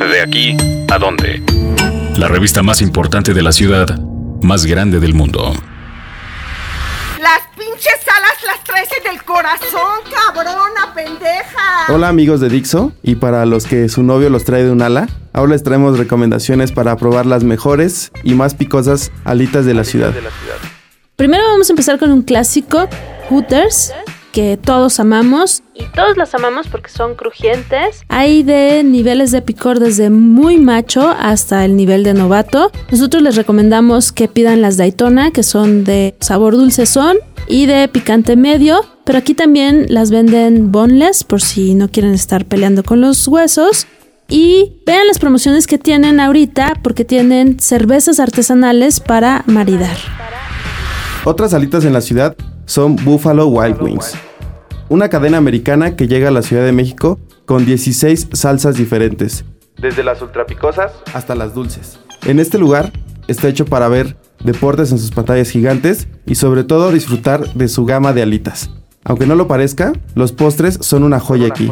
¿De aquí a dónde? La revista más importante de la ciudad, más grande del mundo. Las pinches alas las traes en el corazón, cabrona, pendeja. Hola amigos de Dixo, y para los que su novio los trae de un ala, ahora les traemos recomendaciones para probar las mejores y más picosas alitas de la ciudad. Primero vamos a empezar con un clásico, Hooters, que todos amamos. Y todos las amamos porque son crujientes. Hay de niveles de picor desde muy macho hasta el nivel de novato. Nosotros les recomendamos que pidan las Daytona, que son de sabor dulce son y de picante medio. Pero aquí también las venden boneless por si no quieren estar peleando con los huesos. Y vean las promociones que tienen ahorita porque tienen cervezas artesanales para maridar. Otras alitas en la ciudad son Buffalo Wild Wings, una cadena americana que llega a la Ciudad de México con 16 salsas diferentes, desde las ultrapicosas hasta las dulces. En este lugar está hecho para ver deportes en sus pantallas gigantes y sobre todo disfrutar de su gama de alitas. Aunque no lo parezca, los postres son una joya aquí.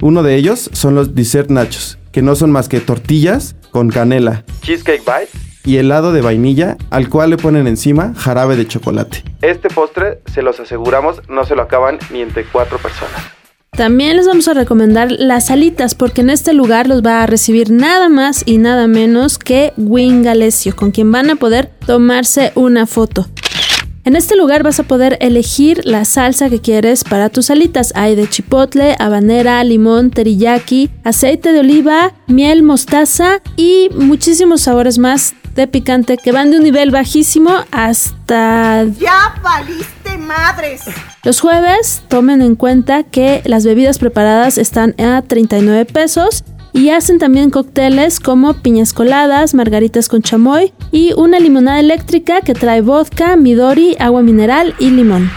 Uno de ellos son los dessert nachos, que no son más que tortillas con canela, cheesecake bites y helado de vainilla al cual le ponen encima jarabe de chocolate. Este postre, se los aseguramos, no se lo acaban ni entre cuatro personas. También les vamos a recomendar las alitas porque en este lugar los va a recibir nada más y nada menos que Wing Alessio, con quien van a poder tomarse una foto. En este lugar vas a poder elegir la salsa que quieres para tus alitas. Hay de chipotle, habanera, limón, teriyaki, aceite de oliva, miel, mostaza y muchísimos sabores más de picante que van de un nivel bajísimo hasta... ¡Ya valiste madres! Los jueves tomen en cuenta que las bebidas preparadas están a 39 pesos y hacen también cócteles como piñas coladas, margaritas con chamoy y una limonada eléctrica que trae vodka, midori, agua mineral y limón.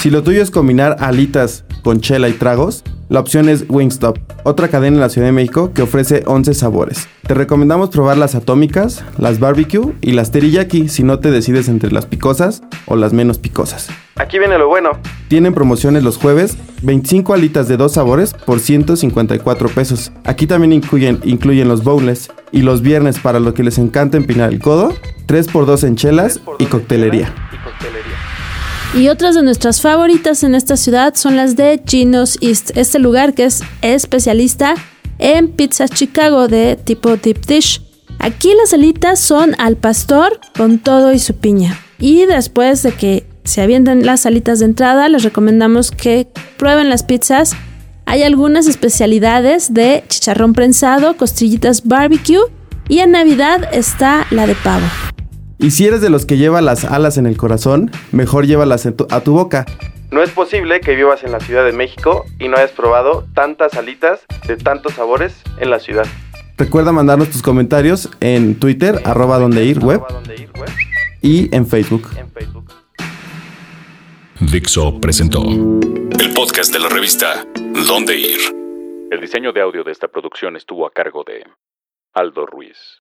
Si lo tuyo es combinar alitas con chela y tragos, la opción es Wingstop, otra cadena en la Ciudad de México que ofrece 11 sabores. Te recomendamos probar las atómicas, las barbecue y las teriyaki si no te decides entre las picosas o las menos picosas. Aquí viene lo bueno. Tienen promociones los jueves, 25 alitas de dos sabores por 154 pesos. Aquí también incluyen, incluyen los bowls y los viernes para los que les encanta empinar el codo, 3x2 en chelas y coctelería. Y otras de nuestras favoritas en esta ciudad son las de Gino's East, este lugar que es especialista en pizzas Chicago de tipo deep dish. Aquí las alitas son al pastor con todo y su piña. Y después de que se avienten las alitas de entrada, les recomendamos que prueben las pizzas. Hay algunas especialidades de chicharrón prensado, costillitas barbecue y en Navidad está la de pavo. Y si eres de los que lleva las alas en el corazón, mejor llévalas a tu boca. No es posible que vivas en la Ciudad de México y no hayas probado tantas alitas de tantos sabores en la ciudad. Recuerda mandarnos tus comentarios en Twitter, arroba donde ir web, y en Facebook. Dixo presentó el podcast de la revista Donde ir. El diseño de audio de esta producción estuvo a cargo de Aldo Ruiz.